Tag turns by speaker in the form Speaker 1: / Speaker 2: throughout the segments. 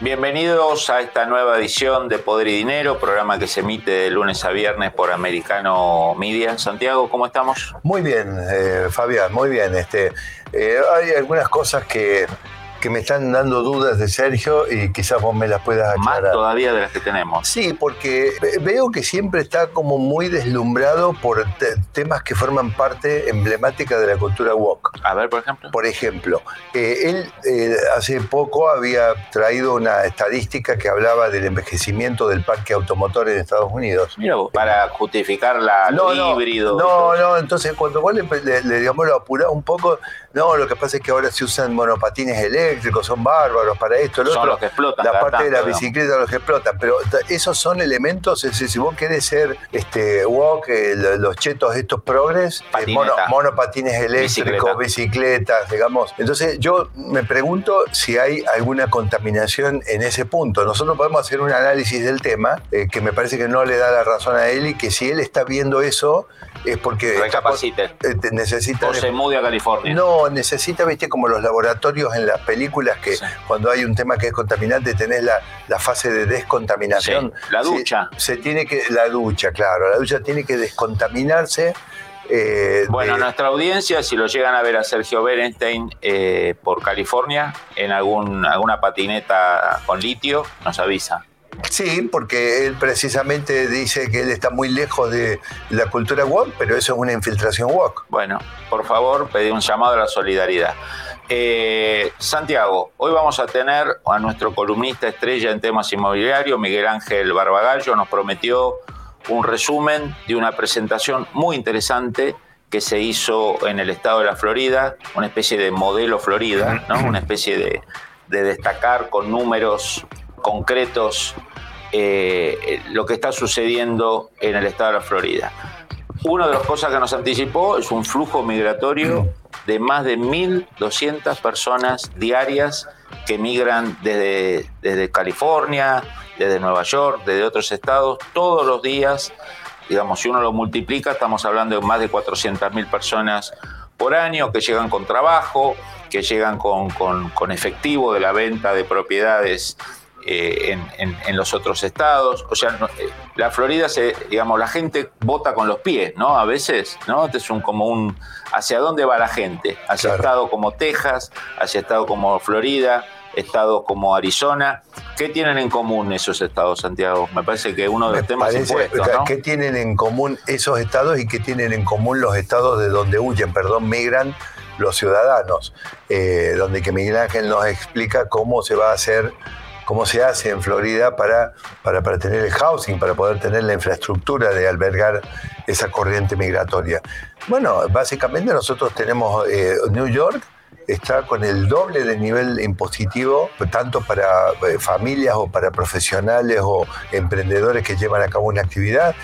Speaker 1: Bienvenidos a esta nueva edición de Poder y Dinero, programa que se emite de lunes a viernes por Americano Media. Santiago, ¿cómo estamos?
Speaker 2: Muy bien, eh, Fabián, muy bien. Este, eh, hay algunas cosas que que me están dando dudas de Sergio y quizás vos me las puedas aclarar.
Speaker 1: Más todavía de las que tenemos.
Speaker 2: Sí, porque veo que siempre está como muy deslumbrado por temas que forman parte emblemática de la cultura woke.
Speaker 1: A ver, por ejemplo.
Speaker 2: Por ejemplo, eh, él eh, hace poco había traído una estadística que hablaba del envejecimiento del parque automotor en Estados Unidos.
Speaker 1: Mira vos, para justificar la,
Speaker 2: no,
Speaker 1: híbrido.
Speaker 2: No, no, entonces cuando vos le, le, digamos, lo apurás un poco, no, lo que pasa es que ahora se usan monopatines eléctricos, son bárbaros para esto,
Speaker 1: lo son los que explotan.
Speaker 2: La parte de la bicicleta, los que explotan. Pero esos son elementos, si vos querés ser este walk, eh, los chetos estos progres,
Speaker 1: eh,
Speaker 2: monopatines eléctricos, bicicletas, digamos. Entonces yo me pregunto si hay alguna contaminación en ese punto. Nosotros podemos hacer un análisis del tema, eh, que me parece que no le da la razón a él y que si él está viendo eso, es porque
Speaker 1: Recapacite.
Speaker 2: necesita...
Speaker 1: O se mude a California.
Speaker 2: No, necesita, viste, como los laboratorios en las películas que cuando hay un tema que es contaminante tenés la, la fase de descontaminación.
Speaker 1: la ducha.
Speaker 2: Se, tiene que, la ducha, claro, la ducha tiene que descontaminarse.
Speaker 1: Eh, bueno, nuestra audiencia, si lo llegan a ver a Sergio Berenstein eh, por California, en algún, alguna patineta con litio, nos avisa.
Speaker 2: Sí, porque él precisamente dice que él está muy lejos de la cultura woke, pero eso es una infiltración woke.
Speaker 1: Bueno, por favor, pedí un llamado a la solidaridad. Eh, Santiago, hoy vamos a tener a nuestro columnista estrella en temas inmobiliarios, Miguel Ángel Barbagallo, nos prometió un resumen de una presentación muy interesante que se hizo en el estado de la Florida, una especie de modelo Florida, ¿no? una especie de, de destacar con números concretos eh, lo que está sucediendo en el estado de la Florida. Una de las cosas que nos anticipó es un flujo migratorio de más de 1.200 personas diarias que migran desde, desde California, desde Nueva York, desde otros estados, todos los días. Digamos, si uno lo multiplica, estamos hablando de más de 400.000 personas por año que llegan con trabajo, que llegan con, con efectivo de la venta de propiedades eh, en, los otros estados. O sea, eh, la Florida, se, digamos, la gente vota con los pies, ¿no? A veces, ¿no? Este es un, como un, ¿hacia dónde va la gente? Hacia estados como Texas, hacia estados como Florida, estados como Arizona. ¿Qué tienen en común esos estados, Santiago? Me parece que uno de los temas impuestos,
Speaker 2: ¿Qué tienen en común esos estados y qué tienen en común los estados de donde huyen, perdón, migran los ciudadanos? Eh, donde que Miguel Ángel nos explica cómo se va a hacer cómo se hace en Florida para, para, para, tener el housing, para poder tener la infraestructura de albergar esa corriente migratoria. Bueno, básicamente nosotros tenemos eh, New York, está con el doble de nivel impositivo, tanto para eh, familias o para profesionales o emprendedores que llevan a cabo una actividad,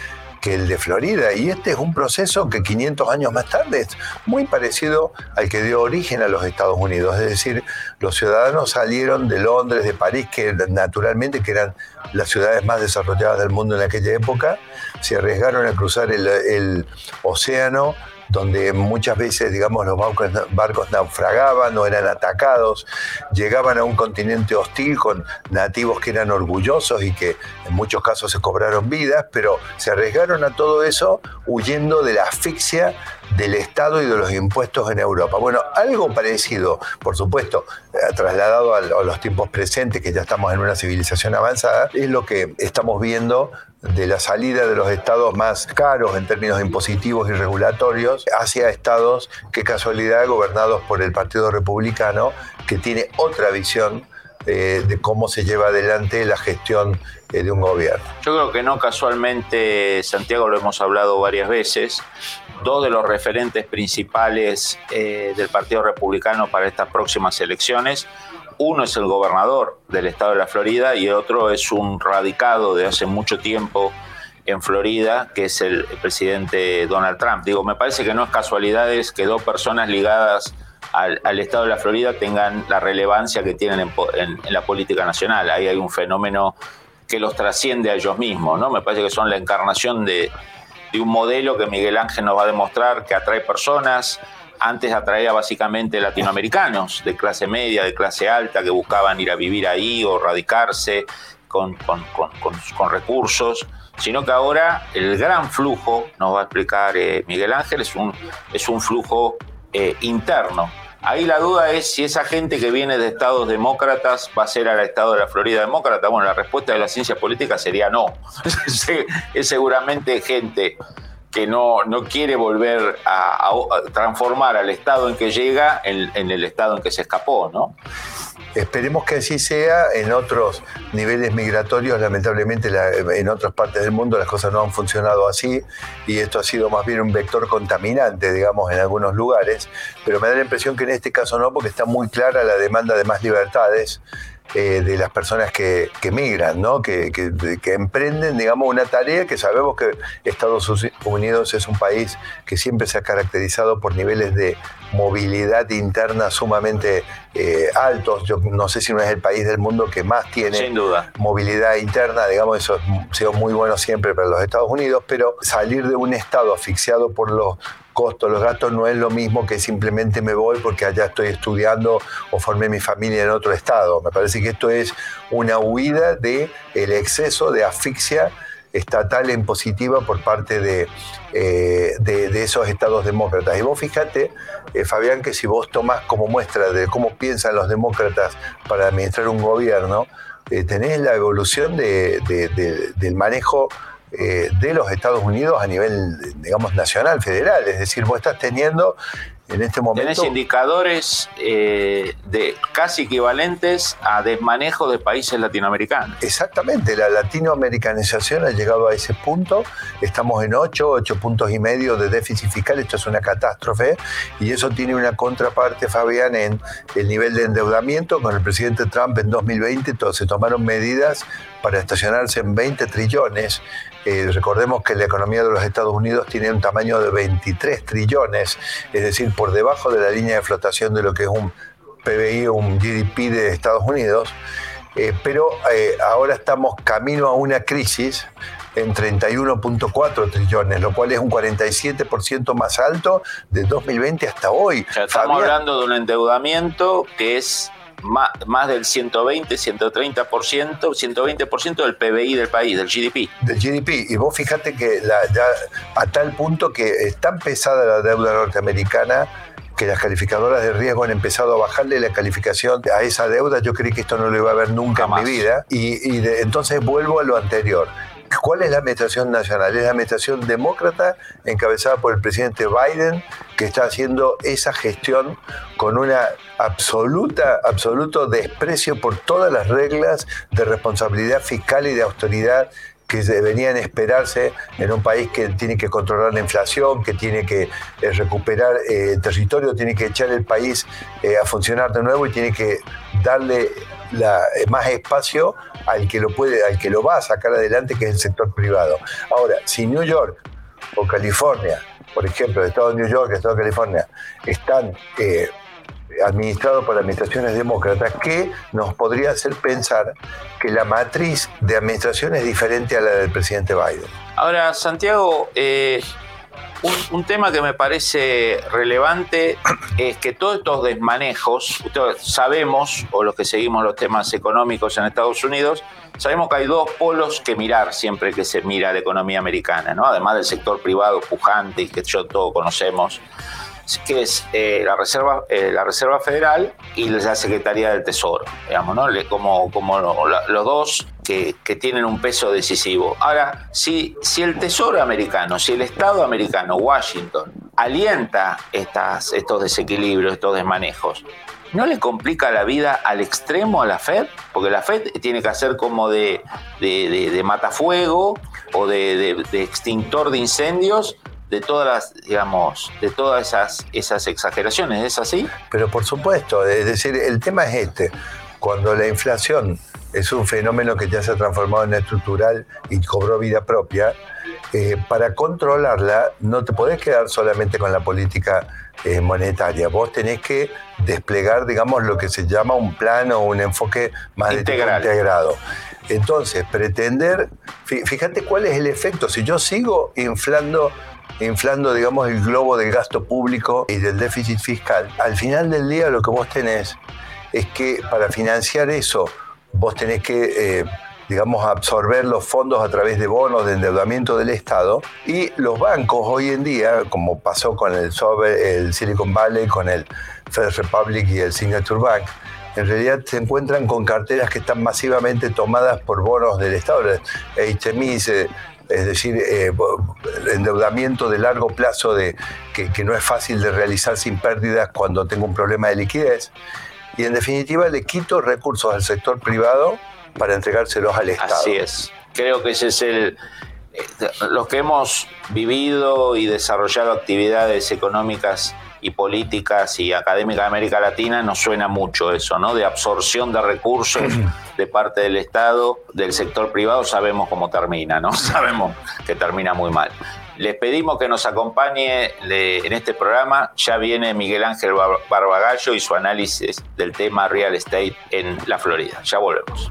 Speaker 2: que el de Florida. Y este es un proceso que 500 años más tarde es muy parecido al que dio origen a los Estados Unidos. Es decir, los ciudadanos salieron de Londres, de París, que naturalmente que eran las ciudades más desarrolladas del mundo en aquella época, se arriesgaron a cruzar el, el océano donde muchas veces, digamos, los barcos, naufragaban o eran atacados, llegaban a un continente hostil con nativos que eran orgullosos y que en muchos casos se cobraron vidas, pero se arriesgaron a todo eso huyendo de la asfixia del Estado y de los impuestos en Europa. Bueno, algo parecido, por supuesto, eh, trasladado a los tiempos presentes, que ya estamos en una civilización avanzada, es lo que estamos viendo de la salida de los estados más caros en términos impositivos y regulatorios hacia estados que casualidad gobernados por el Partido Republicano, que tiene otra visión eh, de cómo se lleva adelante la gestión eh, de un gobierno.
Speaker 1: Yo creo que no casualmente, Santiago, lo hemos hablado varias veces, dos de los referentes principales eh, del Partido Republicano para estas próximas elecciones uno es el gobernador del estado de la Florida y otro es un radicado de hace mucho tiempo en Florida, que es el, presidente Donald Trump. Digo, me parece que no es casualidad que dos personas ligadas al, estado de la Florida tengan la relevancia que tienen en, la política nacional. Ahí hay un fenómeno que los trasciende a ellos mismos, ¿no? Me parece que son la encarnación de, de un modelo que Miguel Ángel nos va a demostrar que atrae personas, antes atraía básicamente latinoamericanos de clase media, de clase alta, que buscaban ir a vivir ahí o radicarse con, con, recursos, sino que ahora el gran flujo, nos va a explicar eh, Miguel Ángel, es un, es un flujo eh, interno. Ahí la duda es si esa gente que viene de estados demócratas va a ser al estado de la Florida demócrata. Bueno, la respuesta de la ciencia política sería no. es seguramente gente que no, no quiere volver a, transformar al estado en que llega en, el estado en que se escapó, ¿no?
Speaker 2: Esperemos que así sea. En otros niveles migratorios, lamentablemente, en otras partes del mundo las cosas no han funcionado así y esto ha sido más bien un vector contaminante, digamos, en algunos lugares. Pero me da la impresión que en este caso no, porque está muy clara la demanda de más libertades eh, de las personas que, que migran, ¿no? Que, que, emprenden, digamos, una tarea que sabemos que Estados Unidos es un país que siempre se ha caracterizado por niveles de movilidad interna sumamente eh, altos. Yo no sé si no es el país del mundo que más tiene movilidad interna, digamos, eso ha sido muy bueno siempre para los Estados Unidos, pero salir de un estado asfixiado por los costos, los gastos no es lo mismo que simplemente me voy porque allá estoy estudiando o formé mi familia en otro estado. Me parece que esto es una huida del el exceso de asfixia estatal en positiva por parte de, eh, de, esos estados demócratas. Y vos fíjate, eh, Fabián, que si vos tomás como muestra de cómo piensan los demócratas para administrar un gobierno, eh, tenés la evolución de, del manejo eh, de los Estados Unidos a nivel, digamos, nacional, federal. Es decir, vos estás teniendo en este momento...
Speaker 1: Tenés indicadores eh, de casi equivalentes a desmanejo de países latinoamericanos.
Speaker 2: Exactamente, la latinoamericanización ha llegado a ese punto. Estamos en 8, 8 puntos y medio de déficit fiscal. Esto es una catástrofe y eso tiene una contraparte, Fabián, en el nivel de endeudamiento. Con el presidente Trump en 2020 se tomaron medidas para estacionarse en 20 trillones eh, recordemos que la economía de los Estados Unidos tiene un tamaño de 23 trillones, es decir, por debajo de la línea de flotación de lo que es un PBI o un GDP de Estados Unidos. Eh, pero eh, ahora estamos camino a una crisis en 31.4 trillones, lo cual es un 47% más alto de 2020 hasta hoy.
Speaker 1: estamos hablando de un endeudamiento que es más, del 120, 130%, 120% del PBI del país, del GDP.
Speaker 2: Del GDP. Y vos fíjate que ya a tal punto que es tan pesada la deuda norteamericana que las calificadoras de riesgo han empezado a bajarle la calificación a esa deuda. Yo creí que esto no lo iba a ver nunca en mi vida. Y, entonces vuelvo a lo anterior. ¿Cuál es la administración nacional? Es la administración demócrata encabezada por el presidente Biden que está haciendo esa gestión con una absoluta, absoluto desprecio por todas las reglas de responsabilidad fiscal y de autoridad que deberían esperarse en un país que tiene que controlar la inflación, que tiene que eh, recuperar eh, territorio, tiene que echar el país eh, a funcionar de nuevo y tiene que darle más espacio al que lo puede, al que lo va a sacar adelante, que es el sector privado. Ahora, si New York o California, por ejemplo, el estado de New York, el estado de California, están eh, administrados por administraciones demócratas, ¿qué nos podría hacer pensar que la matriz de administración es diferente a la del presidente Biden?
Speaker 1: Ahora, Santiago, eh, un, tema que me parece relevante es que todos estos desmanejos, sabemos, o los que seguimos los temas económicos en Estados Unidos, sabemos que hay dos polos que mirar siempre que se mira la economía americana, ¿no? además del sector privado pujante y que yo todos conocemos que es eh, la, Reserva, eh, la Reserva Federal y la Secretaría del Tesoro, digamos, ¿no? como, como los dos que, tienen un peso decisivo. Ahora, si, si el Tesoro americano, si el Estado americano, Washington, alienta estas, estos desequilibrios, estos desmanejos, ¿no le complica la vida al extremo a la Fed? Porque la Fed tiene que hacer como de, de, matafuego o de, extintor de incendios de todas las, digamos, de todas esas, esas exageraciones, ¿es así?
Speaker 2: Pero por supuesto, es decir, el tema es este, cuando la inflación es un fenómeno que ya se ha transformado en estructural y cobró vida propia, eh, para controlarla no te podés quedar solamente con la política eh, monetaria, vos tenés que desplegar, digamos, lo que se llama un plan o un enfoque más integrado. Entonces, pretender, fíjate cuál es el efecto, si yo sigo inflando inflando, digamos, el globo del gasto público y del déficit fiscal. Al final del día lo que vos tenés es que para financiar eso vos tenés que, eh, digamos, absorber los fondos a través de bonos de endeudamiento del Estado y los bancos hoy en día, como pasó con el, el Silicon Valley, con el First Republic y el Signature Bank, en realidad se encuentran con carteras que están masivamente tomadas por bonos del Estado, HMIs, es decir, eh, endeudamiento de largo plazo de, que, no es fácil de realizar sin pérdidas cuando tengo un problema de liquidez. Y en definitiva le quito recursos al sector privado para entregárselos al Estado.
Speaker 1: Así es. Creo que ese es el... Eh, los que hemos vivido y desarrollado actividades económicas y políticas y académicas de América Latina nos suena mucho eso, ¿no? De absorción de recursos de parte del Estado, del sector privado, sabemos cómo termina, ¿no? Sabemos que termina muy mal. Les pedimos que nos acompañe en este programa. Ya viene Miguel Ángel Barbagallo y su análisis del tema real estate en la Florida. Ya volvemos.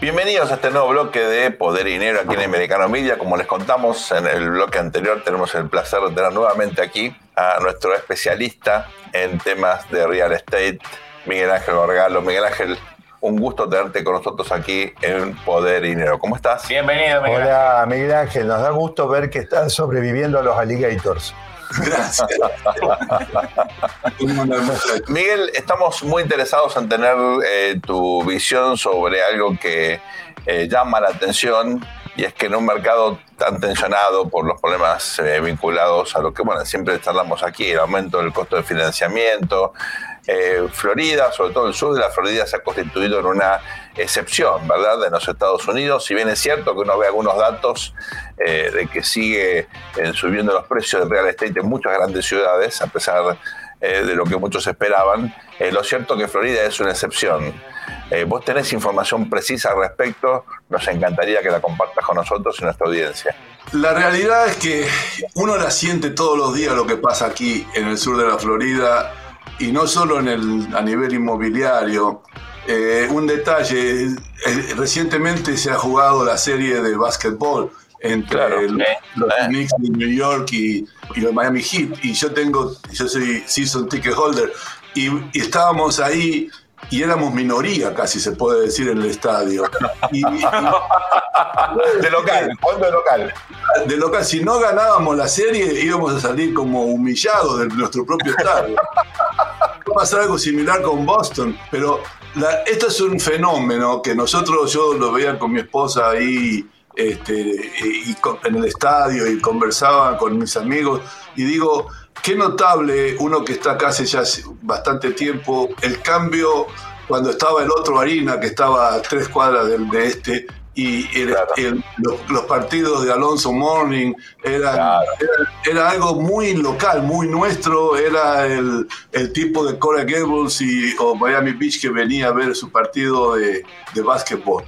Speaker 3: Bienvenidos a este nuevo bloque de Poder y Dinero aquí en Americano Media. Como les contamos en el bloque anterior, tenemos el placer de tener nuevamente aquí a nuestro especialista en temas de real estate, Miguel Ángel Orgalo. Miguel Ángel, un gusto tenerte con nosotros aquí en Poder y Dinero. ¿Cómo estás?
Speaker 1: Bienvenido,
Speaker 2: Miguel Hola, Miguel Ángel. Nos da gusto ver que estás sobreviviendo a los alligators.
Speaker 3: Gracias. Miguel, estamos muy interesados en tener eh, tu visión sobre algo que eh, llama la atención y es que en un mercado tan tensionado por los problemas eh, vinculados a lo que, bueno, siempre charlamos aquí, el aumento del costo de financiamiento, eh, Florida, sobre todo el sur de la Florida, se ha constituido en una excepción, ¿verdad?, de los Estados Unidos. Si bien es cierto que uno ve algunos datos eh, de que sigue eh, subiendo los precios del real estate en muchas grandes ciudades, a pesar de lo que muchos esperaban, lo cierto que Florida es una excepción. vos tenés información precisa al respecto, nos encantaría que la compartas con nosotros y nuestra audiencia.
Speaker 4: La realidad es que uno la siente todos los días lo que pasa aquí en el sur de la Florida y no solo en el, a nivel inmobiliario. Eh, un detalle, eh, recientemente se ha jugado la serie de básquetbol entre los Knicks de New York y, y, los Miami Heat. Y yo tengo, yo soy season ticket holder, y, y estábamos ahí y éramos minoría, casi se puede decir, en el estadio. de
Speaker 3: local, de local.
Speaker 4: De local. Si no ganábamos la serie, íbamos a salir como humillados de nuestro propio estadio. Va a pasar algo similar con Boston, pero esto es un fenómeno que nosotros, yo lo veía con mi esposa ahí este, en el estadio y conversaba con mis amigos y digo, Qué notable, uno que está acá hace ya bastante tiempo, el cambio cuando estaba el otro Harina, que estaba a tres cuadras del, de este, y los, partidos de Alonso Morning eran, era, algo muy local, muy nuestro, era el, tipo de Cora Gables y, o Miami Beach que venía a ver su partido de, de básquetbol.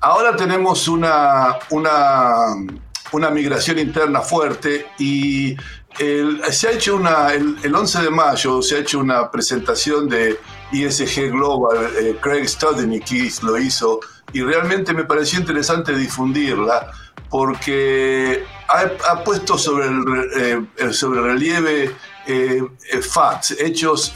Speaker 4: Ahora tenemos una, una, una migración interna fuerte y se ha hecho una, el, 11 de mayo se ha hecho una presentación de ISG Global, eh, Craig Studenick lo hizo, y realmente me pareció interesante difundirla porque ha, puesto sobre el, eh, sobre relieve eh, facts, hechos,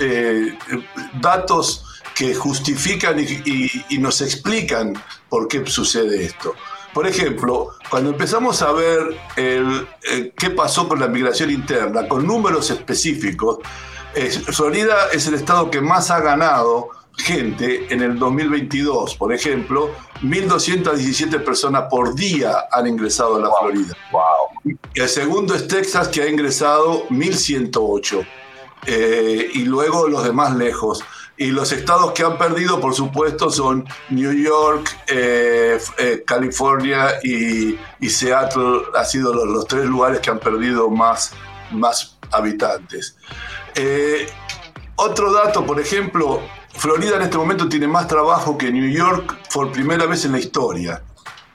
Speaker 4: datos que justifican y nos explican por qué sucede esto. Por ejemplo, cuando empezamos a ver el, eh, qué pasó con la migración interna, con números específicos, Florida es el estado que más ha ganado gente en el 2022. Por ejemplo, 1.217 personas por día han ingresado a la Florida.
Speaker 3: Wow.
Speaker 4: El segundo es Texas, que ha ingresado 1.108. Eh, y luego los demás lejos. Y los estados que han perdido, por supuesto, son New York, eh, eh, California y, Seattle. Han sido los, tres lugares que han perdido más, más habitantes. Otro dato, por ejemplo, Florida en este momento tiene más trabajo que New York por primera vez en la historia.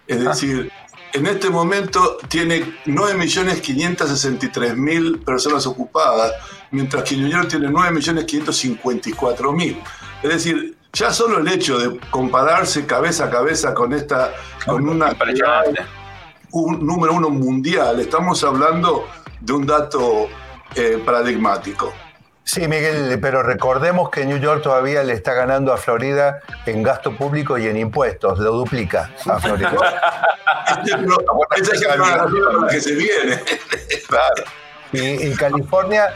Speaker 4: Es ah. decir, en este momento tiene 9.563.000 personas ocupadas, mientras que New York tiene 9.554.000. Es decir, ya solo el hecho de compararse cabeza a cabeza con esta, con una un número uno mundial, estamos hablando de un dato eh, paradigmático.
Speaker 2: Sí, Miguel, pero recordemos que New York todavía le está ganando a Florida en gasto público y en impuestos, lo duplica a Florida.
Speaker 4: Esa es que se viene.
Speaker 2: Claro. Y, California,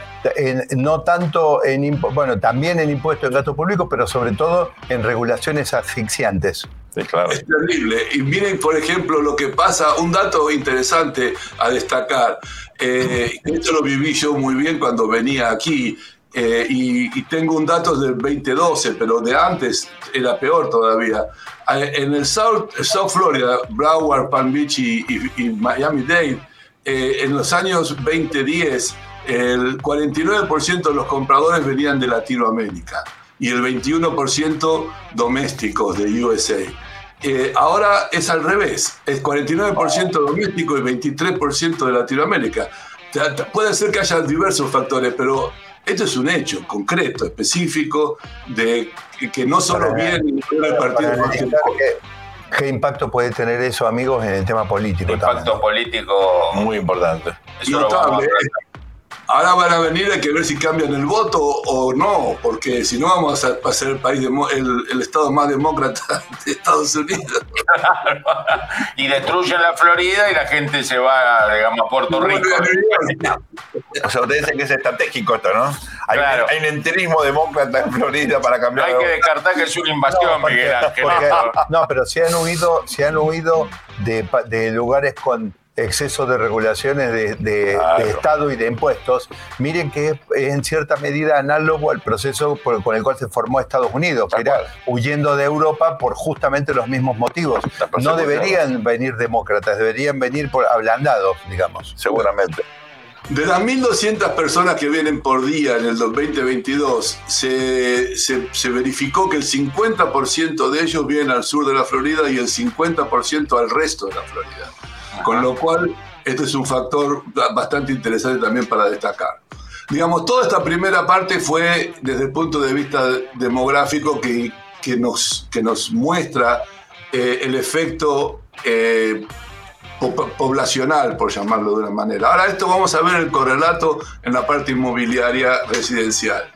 Speaker 2: no tanto en, bueno, también en impuestos en gasto público, pero sobre todo en regulaciones asfixiantes.
Speaker 4: claro. Es terrible. Y miren, por ejemplo, lo que pasa, un dato interesante a destacar. Eh, esto lo viví yo muy bien cuando venía aquí. Eh, y, tengo un dato del 2012, pero de antes era peor todavía. Eh, en el South, South Florida, Broward, Palm Beach y, Miami-Dade, eh, en los años 2010, el 49% de los compradores venían de Latinoamérica y el 21% domésticos de USA. ahora es al revés, es 49% doméstico y 23% de Latinoamérica. Puede ser que haya diversos factores, pero esto es un hecho concreto, específico, de que no solo viene el partido.
Speaker 2: ¿Qué impacto puede tener eso, amigos, en el tema político?
Speaker 1: Impacto político muy importante.
Speaker 4: Ahora van a venir, hay que ver si cambian el voto o no, porque si no vamos a, ser el país el, estado más demócrata de Estados Unidos.
Speaker 1: y destruyen la Florida y la gente se va, digamos, a Puerto Rico.
Speaker 3: o sea, ustedes dicen que es estratégico esto, ¿no? Hay, un, enterismo demócrata en Florida para cambiar.
Speaker 1: No hay que descartar que es una invasión, Miguel Ángel.
Speaker 2: no, pero si han huido, si han huido de, de lugares con exceso de regulaciones de, Estado y de impuestos, miren que es en cierta medida análogo al proceso con el cual se formó Estados Unidos, que era huyendo de Europa por justamente los mismos motivos. No deberían venir demócratas, deberían venir por ablandados, digamos.
Speaker 3: Seguramente.
Speaker 4: De las 1.200 personas que vienen por día en el 2022, se, se verificó que el 50% de ellos vienen al sur de la Florida y el 50% al resto de la Florida. Con lo cual, este es un factor bastante interesante también para destacar. Digamos, toda esta primera parte fue desde el punto de vista demográfico que, que, nos, que nos muestra eh, el efecto eh, poblacional, por llamarlo de una manera. Ahora esto vamos a ver el correlato en la parte inmobiliaria residencial.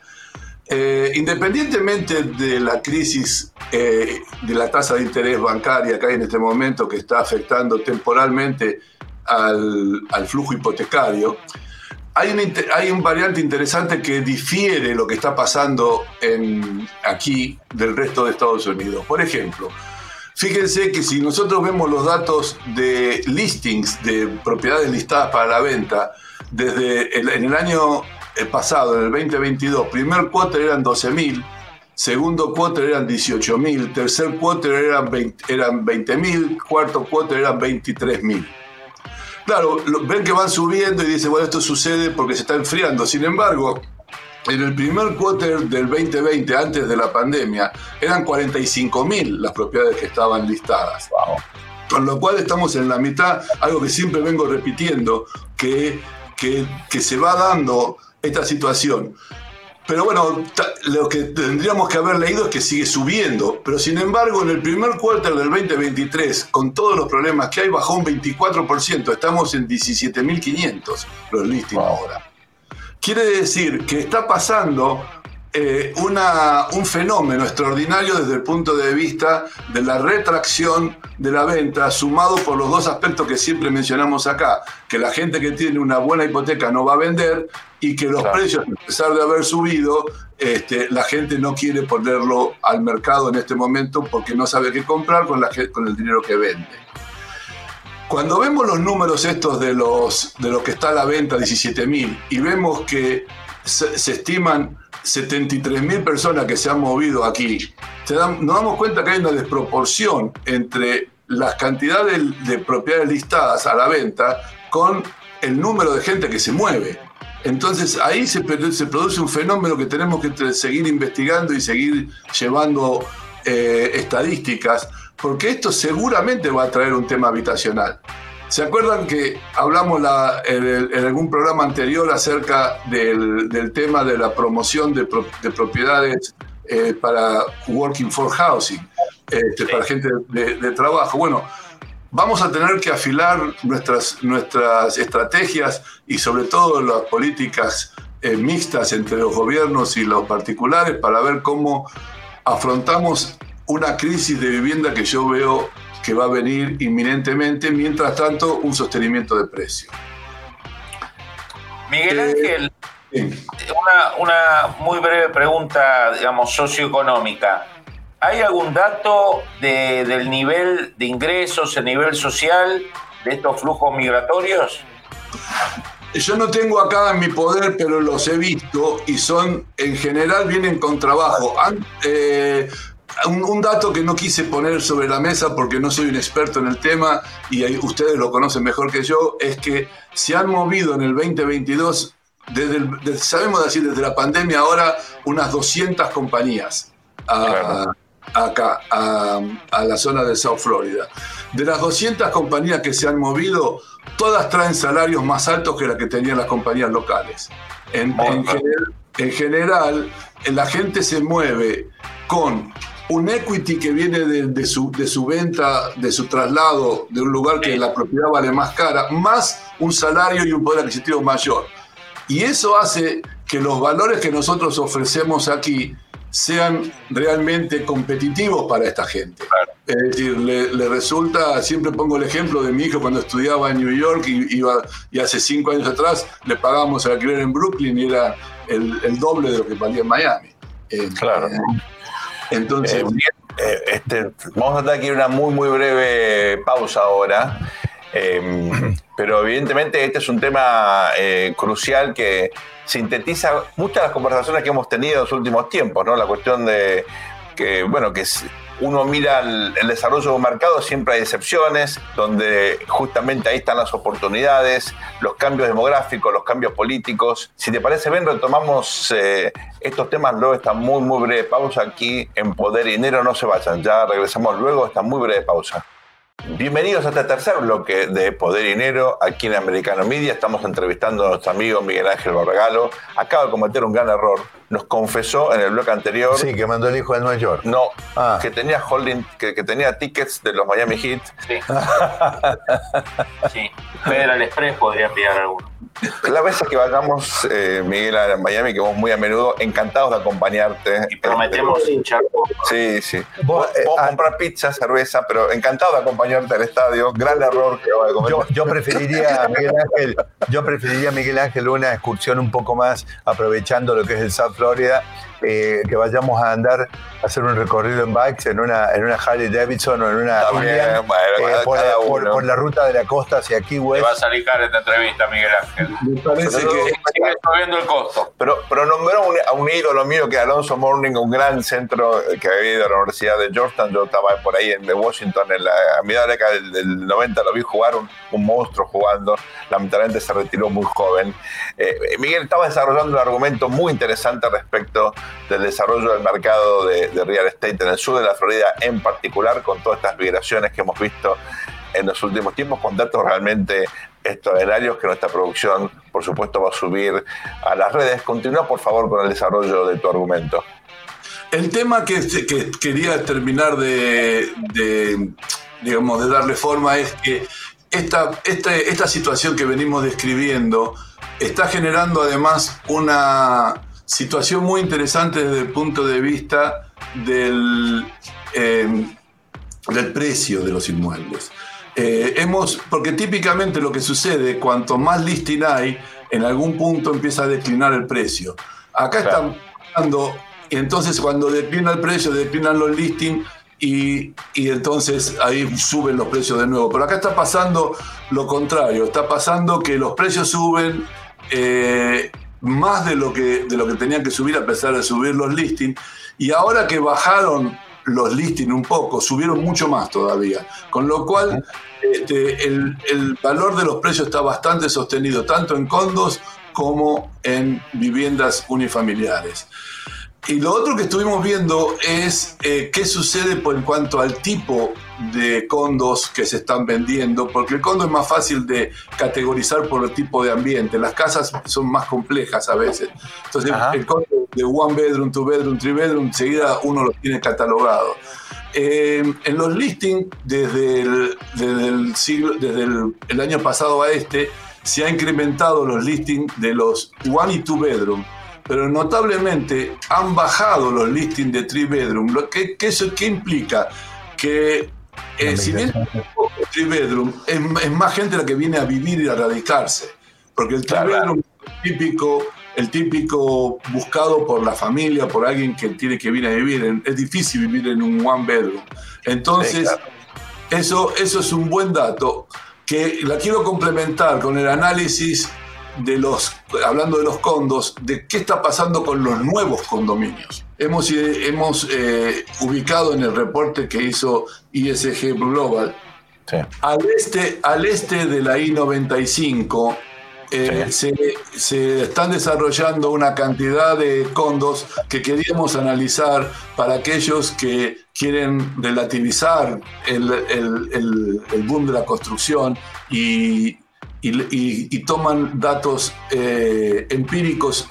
Speaker 4: Eh, independientemente de la crisis eh, de la tasa de interés bancaria que hay en este momento, que está afectando temporalmente al, flujo hipotecario, hay un, variante interesante que difiere lo que está pasando aquí del resto de Estados Unidos. Por ejemplo, fíjense que si nosotros vemos los datos de listings de propiedades listadas para la venta, desde en el año pasado, en el 2022, primer quarter eran 12.000, segundo quarter eran 18.000, tercer quarter eran 20.000, cuarto quarter eran 23.000. Claro, ven que van subiendo y dicen, bueno, esto sucede porque se está enfriando. Sin embargo, en el primer quarter del 2020, antes de la pandemia, eran 45.000 las propiedades que estaban listadas. Con lo cual estamos en la mitad, algo que siempre vengo repitiendo, que, que, que se va dando esta situación. Pero bueno, lo que tendríamos que haber leído es que sigue subiendo. Pero sin embargo, en el primer cuarto del 2023, con todos los problemas que hay, bajó un 24%. Estamos en 17.500 los listings ahora. Quiere decir que está pasando eh, una, un fenómeno extraordinario desde el punto de vista de la retracción de la venta, sumado por los dos aspectos que siempre mencionamos acá, que la gente que tiene una buena hipoteca no va a vender y que los precios, a pesar de haber subido, este, la gente no quiere ponerlo al mercado en este momento porque no sabe qué comprar con, la, con el dinero que vende. Cuando vemos los números estos de los de lo que está a la venta, 17.000, y vemos que se, se estiman 73 mil personas que se han movido aquí, nos damos cuenta que hay una desproporción entre las cantidades de propiedades listadas a la venta con el número de gente que se mueve. Entonces ahí se, se produce un fenómeno que tenemos que seguir investigando y seguir llevando eh, estadísticas, porque esto seguramente va a traer un tema habitacional. ¿Se acuerdan que hablamos en, algún programa anterior acerca del, tema de la promoción de, propiedades eh, para working for housing, este, para gente de, trabajo? Bueno, vamos a tener que afilar nuestras, nuestras estrategias y sobre todo las políticas eh, mixtas entre los gobiernos y los particulares para ver cómo afrontamos una crisis de vivienda que yo veo que va a venir inminentemente, mientras tanto un sostenimiento de precio.
Speaker 1: Miguel eh, Ángel, una, una, muy breve pregunta, digamos, socioeconómica. ¿Hay algún dato del nivel de ingresos, el nivel social de estos flujos migratorios?
Speaker 4: Yo no tengo acá en mi poder, pero los he visto y son, en general, vienen con trabajo. Eh, un, dato que no quise poner sobre la mesa porque no soy un experto en el tema y ustedes lo conocen mejor que yo, es que se han movido en el 2022, desde, sabemos decir, desde la pandemia ahora, unas 200 compañías acá, a, la zona de South Florida. De las 200 compañías que se han movido, todas traen salarios más altos que las que tenían las compañías locales. En, en general, la gente se mueve con un equity que viene de, su, de su venta, de su traslado de un lugar que la propiedad vale más cara, más un salario y un poder adquisitivo mayor. Y eso hace que los valores que nosotros ofrecemos aquí sean realmente competitivos para esta gente. Es decir, le, resulta, siempre pongo el ejemplo de mi hijo cuando estudiaba en New York y, iba, y hace cinco años atrás le pagábamos el alquiler en Brooklyn y era el, doble de lo que valía en Miami.
Speaker 3: Eh, claro. Eh, entonces, eh, eh, este, vamos a dar aquí una muy, muy breve pausa ahora. Em, pero evidentemente este es un tema eh, crucial que sintetiza muchas de las conversaciones que hemos tenido en los últimos tiempos, ¿no? La cuestión de que, bueno, que uno mira el, desarrollo de un mercado, siempre hay excepciones, donde justamente ahí están las oportunidades, los cambios demográficos, los cambios políticos. Si te parece bien, retomamos eh, estos temas luego esta muy, muy breve pausa aquí en Poder y Dinero. No se vayan, ya regresamos luego esta muy breve pausa. Bienvenidos a este tercer bloque de Poder y Dinero aquí en Americano Media. Estamos entrevistando a nuestro amigo Miguel Ángel Barregalo. Acaba de cometer un gran error. Nos confesó en el bloque anterior.
Speaker 2: Sí, que mandó el hijo de Nueva York.
Speaker 3: No, ah. que tenía holding, que, tenía tickets de los Miami Heat.
Speaker 1: Sí. sí. Federal Express podría pillar alguno.
Speaker 3: Las veces que vayamos, eh, Miguel, a Miami, que vos muy a menudo, encantados de acompañarte.
Speaker 1: Y prometemos hinchar.
Speaker 3: Sí, sí. Vos, eh, ah, comprar pizza, cerveza, pero encantado de acompañarte al estadio. Gran error que voy a
Speaker 2: cometer. Yo, preferiría, Miguel Ángel, yo preferiría, Miguel Ángel, una excursión un poco más aprovechando lo que es el South Florida eh, que vayamos a andar a hacer un recorrido en bikes en una, en una Harley Davidson o en una
Speaker 3: eh,
Speaker 2: por, la ruta de la costa hacia aquí
Speaker 1: West. Te va a salir cara esta entrevista, Miguel Ángel. Me parece que sigue subiendo el costo.
Speaker 3: Pero, pero nombró a un ídolo mío que Alonso Morning, un gran centro que había ido a la Universidad de Georgetown. Yo estaba por ahí en Washington en la, a mitad de la década del, 90, lo vi jugar, un, un, monstruo jugando. Lamentablemente se retiró muy joven. Eh, Miguel estaba desarrollando un argumento muy interesante respecto del desarrollo del mercado de, real estate en el sur de la Florida, en particular con todas estas migraciones que hemos visto en los últimos tiempos, con datos realmente extraordinarios que nuestra producción, por supuesto, va a subir a las redes. Continúa, por favor, con el desarrollo de tu argumento.
Speaker 4: El tema que, quería terminar de, digamos, de darle forma es que esta, esta, esta situación que venimos describiendo está generando además una situación muy interesante desde el punto de vista del, eh, del precio de los inmuebles. Eh, hemos, porque típicamente lo que sucede, cuanto más listing hay, en algún punto empieza a declinar el precio. Acá están están y entonces cuando declina el precio, declinan los listings y, y, entonces ahí suben los precios de nuevo. Pero acá está pasando lo contrario, está pasando que los precios suben, eh, más de lo que, de lo que tenían que subir a pesar de subir los listings. Y ahora que bajaron los listings un poco, subieron mucho más todavía. Con lo cual, este, el, el valor de los precios está bastante sostenido, tanto en condos como en viviendas unifamiliares. Y lo otro que estuvimos viendo es eh, qué sucede por en cuanto al tipo de condos que se están vendiendo, porque el condo es más fácil de categorizar por el tipo de ambiente. Las casas son más complejas a veces. Entonces, el condo de one bedroom, two bedroom, three bedroom, enseguida uno lo tiene catalogado. Eh, en los listings, desde el, desde el siglo, desde el, el año pasado a este, se ha incrementado los listings de los one y two bedroom pero notablemente han bajado los listings de three bedroom. ¿Qué, eso, qué implica? Que eh, si bien es three bedroom, es, más gente la que viene a vivir y a radicarse. Porque el three bedroom es típico, el típico buscado por la familia, por alguien que tiene que venir a vivir. Es difícil vivir en un one bedroom. Entonces, eso, eso es un buen dato que la quiero complementar con el análisis de los, hablando de los condos, de qué está pasando con los nuevos condominios. Hemos, eh, hemos eh, ubicado en el reporte que hizo ISG Global, al, este, al este de la I-95 eh, se, se, están desarrollando una cantidad de condos que queríamos analizar para aquellos que quieren relativizar el, el, el boom de la construcción y, y, toman datos eh, empíricos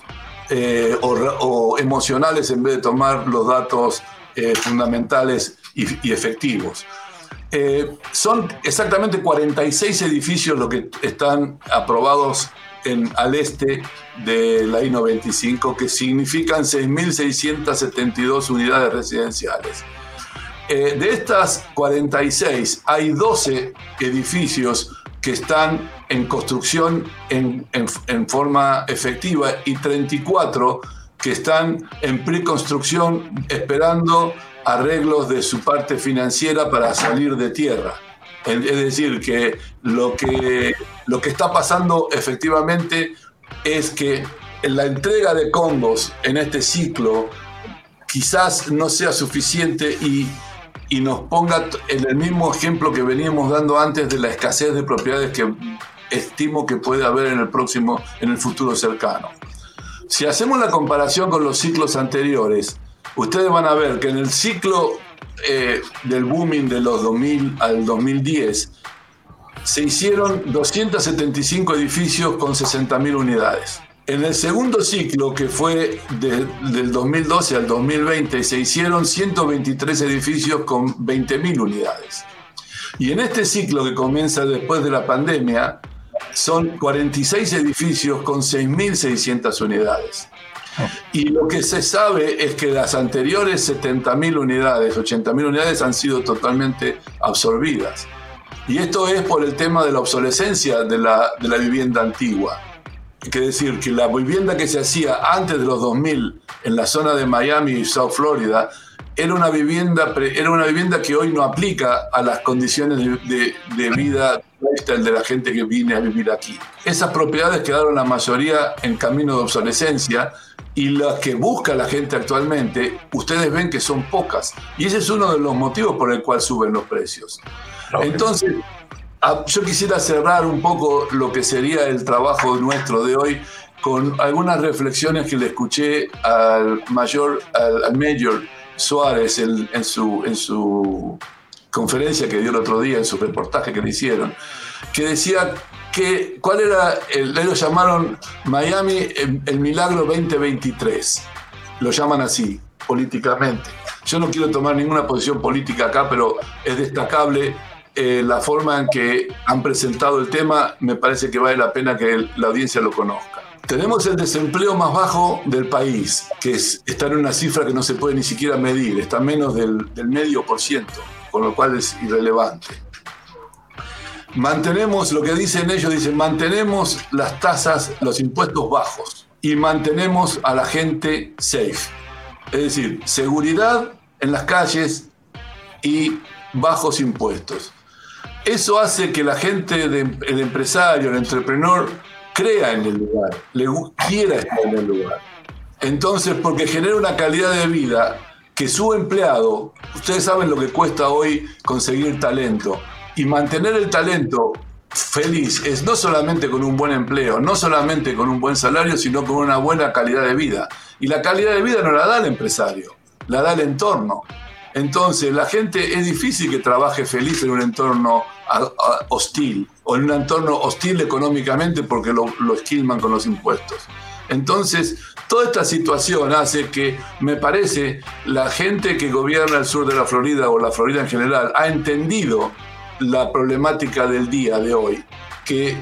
Speaker 4: eh, o, emocionales en vez de tomar los datos eh, fundamentales y, efectivos. son exactamente 46 edificios los que están aprobados al este de la I-95, que significan 6.672 unidades residenciales. de estas 46, hay 12 edificios que están en construcción en, forma efectiva y 34 que están en preconstrucción esperando arreglos de su parte financiera para salir de tierra. Es decir, que lo que, lo que está pasando efectivamente es que la entrega de condos en este ciclo quizás no sea suficiente y y nos ponga en el mismo ejemplo que veníamos dando antes de la escasez de propiedades que estimo que puede haber en el próximo, en el futuro cercano. Si hacemos la comparación con los ciclos anteriores, ustedes van a ver que en el ciclo eh, del booming de los 2000 al 2010 se hicieron 275 edificios con 60.000 unidades. En el segundo ciclo, que fue del 2012 al 2020, se hicieron 123 edificios con 20.000 unidades. Y en este ciclo que comienza después de la pandemia, son 46 edificios con 6.600 unidades. Y lo que se sabe es que las anteriores 70.000 unidades, 80.000 unidades han sido totalmente absorbidas. Y esto es por el tema de la obsolescencia de la, de la vivienda antigua. Que decir que la vivienda que se hacía antes de los 2000 en la zona de Miami y South Florida era una vivienda, era una vivienda que hoy no aplica a las condiciones de, de, vida de la gente que viene a vivir aquí. Esas propiedades quedaron la mayoría en camino de obsolescencia y las que busca la gente actualmente, ustedes ven que son pocas. Y ese es uno de los motivos por el cual suben los precios. Entonces, yo quisiera cerrar un poco lo que sería el trabajo nuestro de hoy con algunas reflexiones que le escuché al mayor, al, mayor Suárez en, su, en su conferencia que dio el otro día, en su reportaje que le hicieron, que decía que, ¿cuál era? El, ellos llamaron Miami el, el Milagro 2023, lo llaman así, políticamente. Yo no quiero tomar ninguna posición política acá, pero es destacable eh, la forma en que han presentado el tema, me parece que vale la pena que la audiencia lo conozca. Tenemos el desempleo más bajo del país, que es, está en una cifra que no se puede ni siquiera medir, está menos del, del medio por ciento, con lo cual es irrelevante. Mantenemos, lo que dicen ellos, dicen, mantenemos las tasas, los impuestos bajos y mantenemos a la gente safe. Es decir, seguridad en las calles y bajos impuestos. Eso hace que la gente, el empresario, el entrepreneur, crea en el lugar, le quiera estar en el lugar. Entonces, porque genera una calidad de vida que su empleado, ustedes saben lo que cuesta hoy conseguir talento, y mantener el talento feliz es no solamente con un buen empleo, no solamente con un buen salario, sino con una buena calidad de vida. Y la calidad de vida no la da el empresario, la da el entorno. Entonces, la gente es difícil que trabaje feliz en un entorno hostil o en un entorno hostil económicamente porque lo, lo esquilman con los impuestos. Entonces, toda esta situación hace que, me parece, la gente que gobierna el sur de la Florida o la Florida en general ha entendido la problemática del día de hoy, que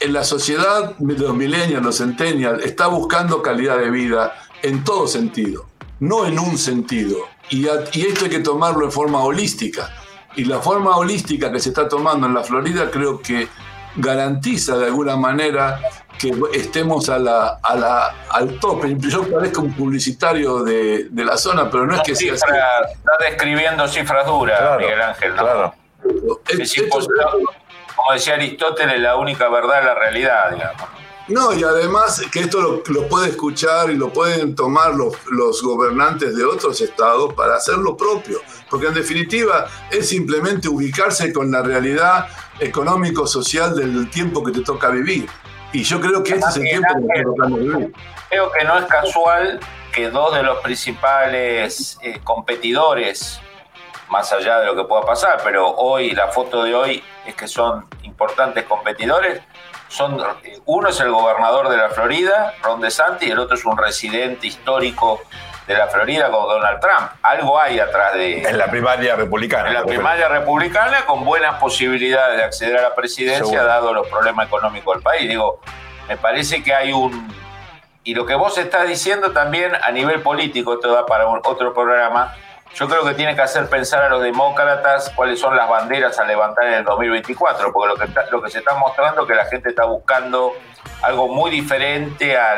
Speaker 4: en la sociedad de los millennials, los centennials, está buscando calidad de vida en todo sentido, no en un sentido. Y, y esto hay que tomarlo en forma holística. Y la forma holística que se está tomando en la Florida creo que garantiza de alguna manera que estemos a la, a la, al tope. Yo parezco un publicitario de, de la zona, pero no, es que sea
Speaker 1: así. Está describiendo cifras duras, Miguel Ángel. Claro. Es, imposible. Como decía Aristóteles, la única verdad es la realidad, digamos.
Speaker 4: No, y además que esto lo, lo puede escuchar y lo pueden tomar los, los, gobernantes de otros estados para hacer lo propio, porque en definitiva es simplemente ubicarse con la realidad económico-social del tiempo que te toca vivir. Y yo creo que este es el tiempo que toca vivir.
Speaker 1: Creo que no es casual que dos de los principales eh, competidores más allá de lo que pueda pasar, pero hoy, la foto de hoy es que son importantes competidores. Son, uno es el gobernador de la Florida, Ron DeSantis, y el otro es un residente histórico de la Florida como Donald Trump. Algo hay atrás de...
Speaker 3: En la primaria republicana.
Speaker 1: En la primaria republicana con buenas posibilidades de acceder a la presidencia dado los problemas económicos del país. Digo, me parece que hay un... Y lo que vos estás diciendo también a nivel político, esto da para otro programa, yo creo que tiene que hacer pensar a los demócratas cuáles son las banderas a levantar en el 2024, porque lo que, lo que se está mostrando es que la gente está buscando algo muy diferente a,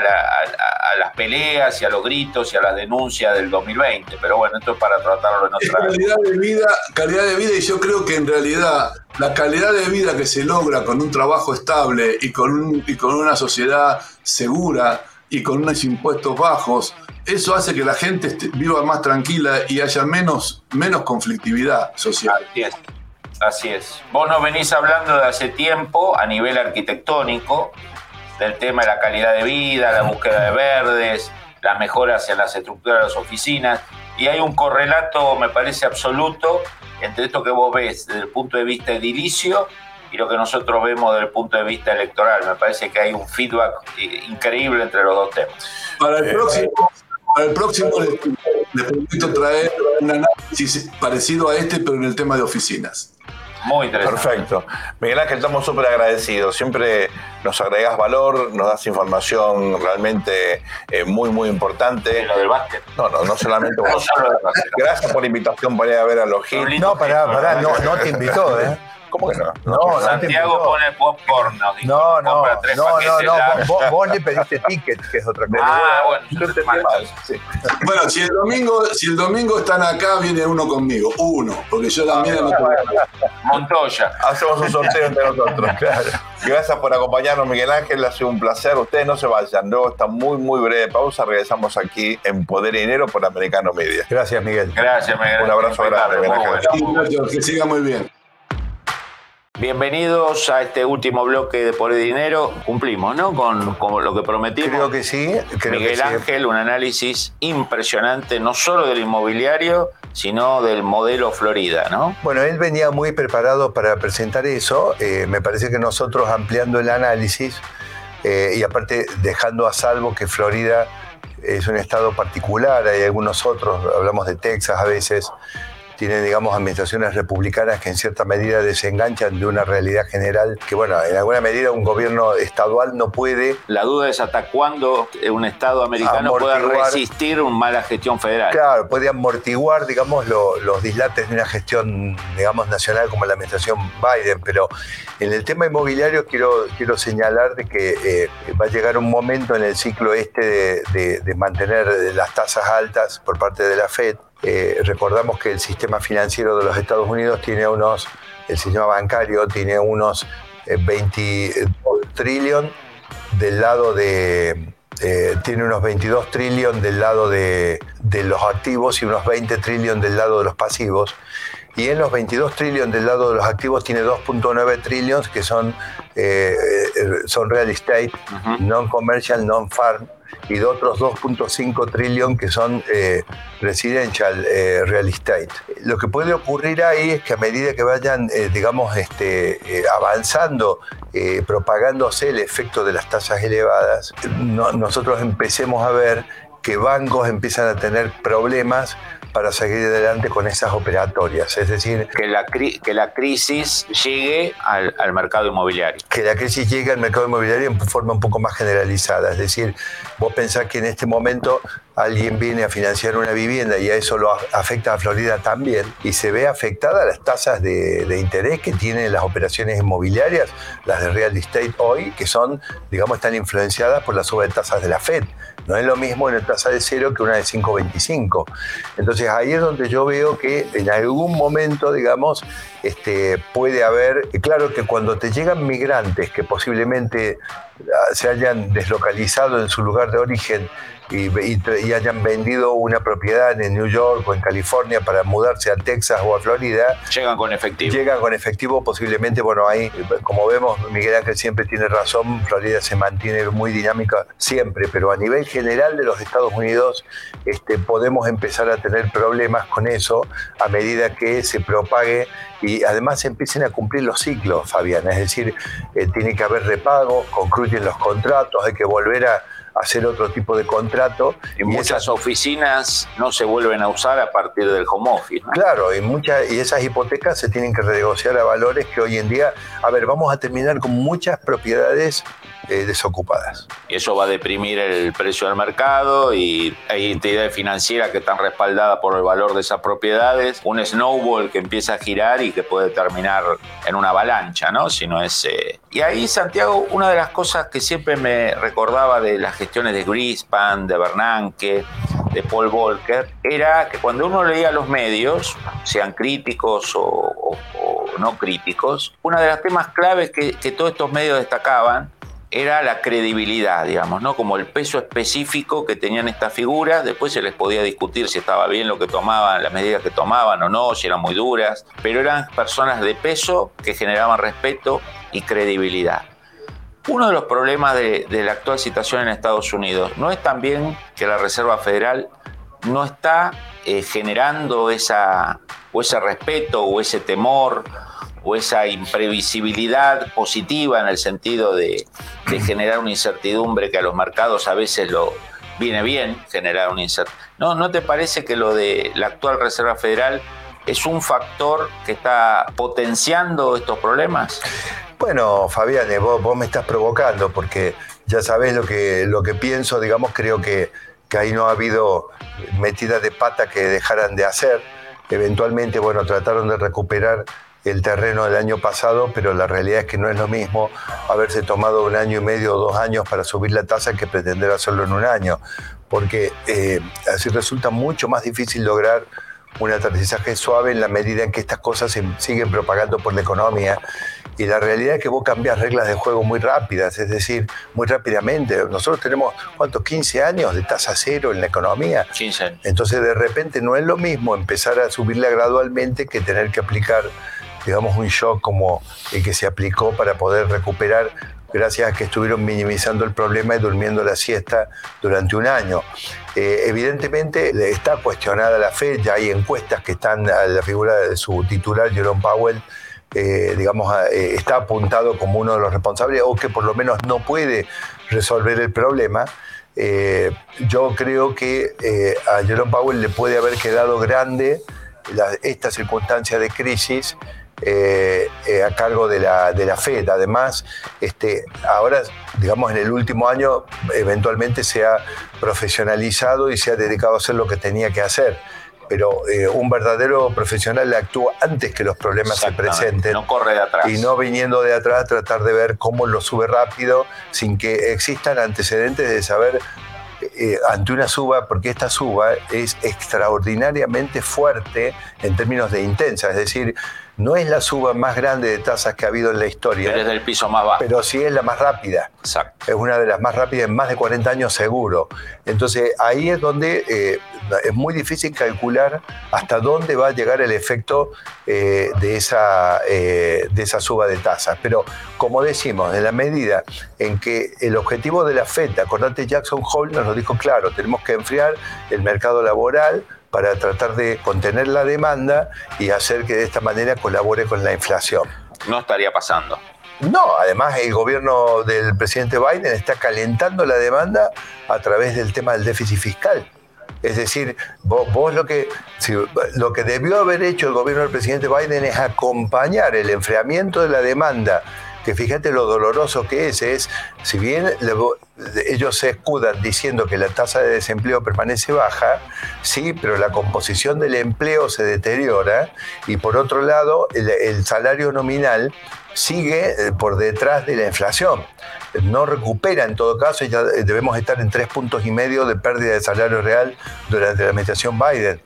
Speaker 1: las peleas y a los gritos y a las denuncias del 2020. Pero bueno, esto es para tratarlo en otra
Speaker 4: calidad de vida, calidad de vida y yo creo que en realidad la calidad de vida que se logra con un trabajo estable y con, y con una sociedad segura y con unos impuestos bajos eso hace que la gente viva más tranquila y haya menos, menos conflictividad social.
Speaker 1: Así es. Así es. Vos nos venís hablando de hace tiempo a nivel arquitectónico del tema de la calidad de vida, la búsqueda de verdes, las mejoras en las estructuras de las oficinas. Y hay un correlato, me parece absoluto, entre esto que vos ves desde el punto de vista edilicio y lo que nosotros vemos desde el punto de vista electoral. Me parece que hay un feedback eh, increíble entre los dos temas.
Speaker 4: Para el próximo, para el próximo les, permito traer un análisis parecido a este, pero en el tema de oficinas.
Speaker 1: Muy interesante.
Speaker 3: Perfecto. Miguel Ángel, estamos súper agradecidos. Siempre nos agregas valor, nos das información realmente eh, muy, muy importante.
Speaker 1: lo del básquet?
Speaker 3: No, no, no solamente vos. Gracias por la invitación para ir a ver a los hits.
Speaker 2: No, pará, pará, no, no te invitó, ¿eh?
Speaker 3: ¿Cómo que no?
Speaker 1: No, Santiago pone popcorn. No,
Speaker 2: no, no, no, no, vos, vos, le pediste ticket, que es otra cosa.
Speaker 1: Ah, bueno.
Speaker 4: Bueno, si el domingo, si el domingo están acá, viene uno conmigo, uno, porque yo la mía no tengo.
Speaker 1: Montoya.
Speaker 3: Hacemos un sorteo entre nosotros, claro. Gracias por acompañarnos, Miguel Ángel, ha sido un placer. Ustedes no se vayan, luego está muy, muy breve pausa. Regresamos aquí en Poder y Dinero por Americano Media.
Speaker 2: Gracias, Miguel.
Speaker 1: Gracias, Miguel.
Speaker 3: Un abrazo grande, Miguel
Speaker 4: Ángel. Que siga muy bien.
Speaker 1: Bienvenidos a este último bloque de Por el Dinero. Cumplimos, ¿no? Con, lo que prometimos.
Speaker 2: Creo que sí.
Speaker 1: Miguel Ángel, un análisis impresionante, no solo del inmobiliario, sino del modelo Florida, ¿no?
Speaker 2: Bueno, él venía muy preparado para presentar eso. Eh, me parece que nosotros ampliando el análisis eh, y aparte dejando a salvo que Florida es un estado particular, hay algunos otros, hablamos de Texas a veces, tienen, digamos, administraciones republicanas que en cierta medida desenganchan de una realidad general que, bueno, en alguna medida un gobierno estadual no puede...
Speaker 1: La duda es hasta cuándo un Estado americano puede resistir una mala gestión federal.
Speaker 2: Claro, puede amortiguar, digamos, los dislates de una gestión, digamos, nacional como la administración Biden, pero en el tema inmobiliario quiero, quiero señalar de que eh, va a llegar un momento en el ciclo este de, de mantener las tasas altas por parte de la Fed eh, recordamos que el sistema financiero de los Estados Unidos tiene unos, el sistema bancario tiene unos 22 eh, trillones del lado de, eh, tiene unos 22 trillones del lado de, de, los activos y unos 20 trillones del lado de los pasivos. Y en los 22 trillones del lado de los activos tiene 2.9 trillones que son, eh, eh, son real estate, non-commercial, non-farm, y de otros 2.5 trillones que son residential real estate. Lo que puede ocurrir ahí es que a medida que vayan, digamos, este, avanzando eh, propagándose el efecto de las tasas elevadas, nosotros empecemos a ver que bancos empiezan a tener problemas para seguir adelante con esas operatorias. Es decir,
Speaker 1: que la, que la crisis llegue al, al, mercado inmobiliario.
Speaker 2: Que la crisis llegue al mercado inmobiliario en forma un poco más generalizada. Es decir, vos pensás que en este momento alguien viene a financiar una vivienda y a eso lo afecta a Florida también y se ve afectada las tasas de, de interés que tienen las operaciones inmobiliarias, las de real estate hoy, que son, digamos, están influenciadas por la suba de tasas de la Fed. No es lo mismo una tasa de cero que una de 5,25. Entonces ahí es donde yo veo que en algún momento, digamos, este, puede haber, claro que cuando te llegan migrantes que posiblemente ah, se hayan deslocalizado en su lugar de origen y, hayan vendido una propiedad en New York o en California para mudarse a Texas o a Florida.
Speaker 1: Llegan con efectivo.
Speaker 2: Llegan con efectivo, posiblemente, bueno, ahí, como vemos, Miguel Ángel siempre tiene razón, Florida se mantiene muy dinámica siempre, pero a nivel general de los Estados Unidos este, podemos empezar a tener problemas con eso a medida que se propague y además empiecen a cumplir los ciclos, Fabián. Es decir, eh, tiene que haber repagos, concluyen los contratos, hay que volver a hacer otro tipo de contrato.
Speaker 1: Y, muchas oficinas no se vuelven a usar a partir del home office.
Speaker 2: Claro, y, muchas, y esas hipotecas se tienen que renegociar a valores que hoy en día, a ver, vamos a terminar con muchas propiedades eh, desocupadas.
Speaker 1: Y eso va a deprimir el precio del mercado y hay entidades financieras que están respaldadas por el valor de esas propiedades. Un snowball que empieza a girar y que puede terminar en una avalancha, ¿no? Si no es... Eh, y ahí, Santiago, una de las cosas que siempre me recordaba de las gestiones de Grispan, de Bernanke, de Paul Volcker, era que cuando uno leía los medios, sean críticos o, no críticos, uno de los temas claves que, que todos estos medios destacaban era la credibilidad, digamos, ¿no? Como el peso específico que tenían estas figuras. Después se les podía discutir si estaba bien lo que tomaban, las medidas que tomaban o no, si eran muy duras, pero eran personas de peso que generaban respeto y credibilidad. Uno de los problemas de, la actual situación en Estados Unidos no es también que la Reserva Federal no está eh, generando esa, o ese respeto o ese temor o esa imprevisibilidad positiva en el sentido de, generar una incertidumbre que a los mercados a veces lo viene bien generar una incertidumbre. ¿No, ¿No te parece que lo de la actual Reserva Federal es un factor que está potenciando estos problemas?
Speaker 2: Bueno, Fabián, eh, vos, me estás provocando porque ya sabés lo que, lo que pienso, digamos, creo que, que ahí no ha habido metidas de pata que dejaran de hacer. Eventualmente, bueno, trataron de recuperar el terreno del año pasado, pero la realidad es que no es lo mismo haberse tomado un año y medio o dos años para subir la tasa que pretender hacerlo en un año, porque eh, así resulta mucho más difícil lograr un aterrizaje suave en la medida en que estas cosas se siguen propagando por la economía. Y la realidad es que vos cambias reglas de juego muy rápidas, es decir, muy rápidamente. Nosotros tenemos, ¿cuántos? 15 años de tasa cero en la economía.
Speaker 1: 15
Speaker 2: Entonces, de repente no es lo mismo empezar a subirla gradualmente que tener que aplicar digamos, un shock como el que se aplicó para poder recuperar gracias a que estuvieron minimizando el problema y durmiendo la siesta durante un año. Eh, evidentemente está cuestionada la fe, ya hay encuestas que están a la figura de su titular, Jerome Powell, eh, digamos, eh, está apuntado como uno de los responsables o que por lo menos no puede resolver el problema. yo creo que a Jerome Powell le puede haber quedado grande esta circunstancia de crisis eh, eh, a cargo de la, de la FED. Además, este, ahora, digamos, en el último año, eventualmente se ha profesionalizado y se ha dedicado a hacer lo que tenía que hacer. Pero eh, un verdadero profesional actúa antes que los problemas se presenten.
Speaker 1: No corre de atrás.
Speaker 2: Y no viniendo de atrás, tratar de ver cómo lo sube rápido sin que existan antecedentes de saber ante una suba, porque esta suba es extraordinariamente fuerte en términos de intensa, es decir, no es la suba más grande de tasas que ha habido en la historia.
Speaker 1: Pero es del piso más bajo.
Speaker 2: Pero sí es la más rápida.
Speaker 1: Exacto.
Speaker 2: Es una de las más rápidas en más de 40 años seguro. Entonces ahí es donde eh, es muy difícil calcular hasta dónde va a llegar el efecto eh, de, esa, eh, de esa suba de tasas. Pero como decimos, en la medida en que el objetivo de la FED, acordate Jackson Hole nos lo dijo claro, tenemos que enfriar el mercado laboral, para tratar de contener la demanda y hacer que de esta manera colabore con la inflación.
Speaker 1: No estaría pasando.
Speaker 2: No, además el gobierno del presidente Biden está calentando la demanda a través del tema del déficit fiscal. Es decir, vos, lo, que, lo que debió haber hecho el gobierno del presidente Biden es acompañar el enfriamiento de la demanda que fíjate lo doloroso que es, es, si bien ellos se escudan diciendo que la tasa de desempleo permanece baja, sí, pero la composición del empleo se deteriora y por otro lado el, salario nominal sigue eh, por detrás de la inflación. No recupera en todo caso, ya debemos estar en tres puntos y medio de pérdida de salario real durante la administración Biden.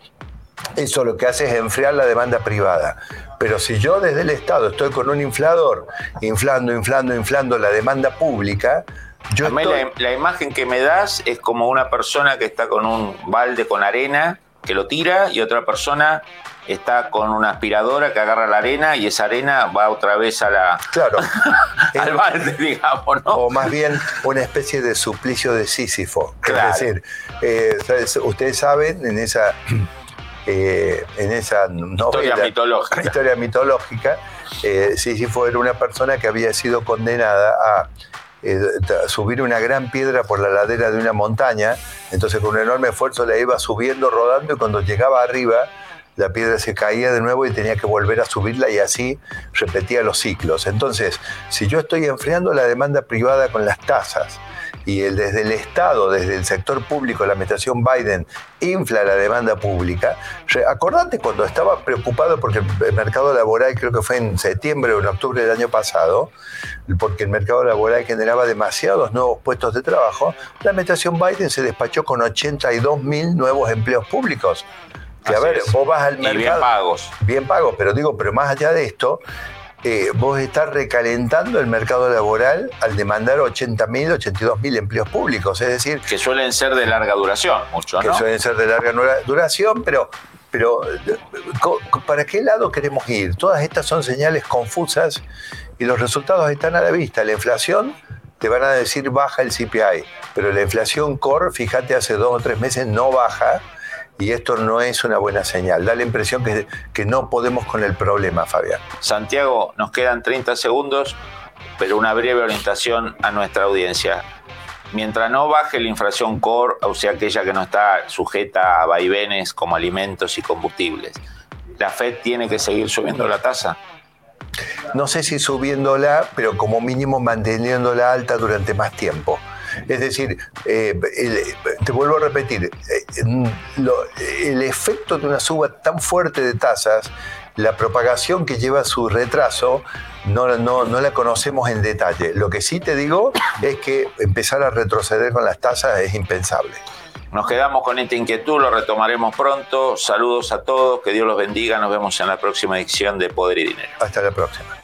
Speaker 2: Eso lo que hace es enfriar la demanda privada. Pero si yo desde el Estado estoy con un inflador, inflando, inflando, inflando la demanda pública, yo
Speaker 1: la, imagen que me das es como una persona que está con un balde con arena, que lo tira, y otra persona está con una aspiradora que agarra la arena y esa arena va otra vez a la
Speaker 2: claro
Speaker 1: al balde digamos ¿no?
Speaker 2: o más bien una especie de suplicio de Sísifo es decir eh, ustedes saben en esa eh, en esa
Speaker 1: novela, historia mitológica,
Speaker 2: historia mitológica eh, Sísifo era una persona que había sido condenada a eh, subir una gran piedra por la ladera de una montaña, entonces con un enorme esfuerzo la iba subiendo, rodando y cuando llegaba arriba la piedra se caía de nuevo y tenía que volver a subirla y así repetía los ciclos. Entonces, si yo estoy enfriando la demanda privada con las tasas, y el, desde el Estado, desde el sector público, la administración Biden infla la demanda pública. Acordate cuando estaba preocupado porque el mercado laboral, creo que fue en septiembre o en octubre del año pasado, porque el mercado laboral generaba demasiados nuevos puestos de trabajo, la administración Biden se despachó con 82 mil nuevos empleos públicos. Que a ver, vos vas al mercado.
Speaker 1: bien pagos.
Speaker 2: Bien pagos, pero digo, pero más allá de esto, eh, vos estás recalentando el mercado laboral al demandar 80.000, 82.000 empleos públicos. Es decir.
Speaker 1: Que suelen ser de larga duración, mucho,
Speaker 2: ¿no? Que suelen ser de larga duración, pero. Pero, ¿para qué lado queremos ir? Todas estas son señales confusas y los resultados están a la vista. La inflación, te van a decir baja el CPI, pero la inflación core, fíjate, hace dos o tres meses no baja y esto no es una buena señal. Da la impresión que, que no podemos con el problema, Fabián.
Speaker 1: Santiago, nos quedan 30 segundos, pero una breve orientación a nuestra audiencia. Mientras no baje la inflación core, o sea, aquella que no está sujeta a vaivenes como alimentos y combustibles, ¿la Fed tiene que seguir subiendo la tasa?
Speaker 2: No sé si subiéndola, pero como mínimo manteniéndola alta durante más tiempo. Es decir, eh, te vuelvo a repetir, eh, el efecto de una suba tan fuerte de tasas, la propagación que lleva su retraso, no, no, no, la conocemos en detalle. Lo que sí te digo es que empezar a retroceder con las tasas es impensable.
Speaker 1: Nos quedamos con esta inquietud, lo retomaremos pronto. Saludos a todos, que Dios los bendiga. Nos vemos en la próxima edición de Poder y Dinero.
Speaker 2: Hasta la próxima.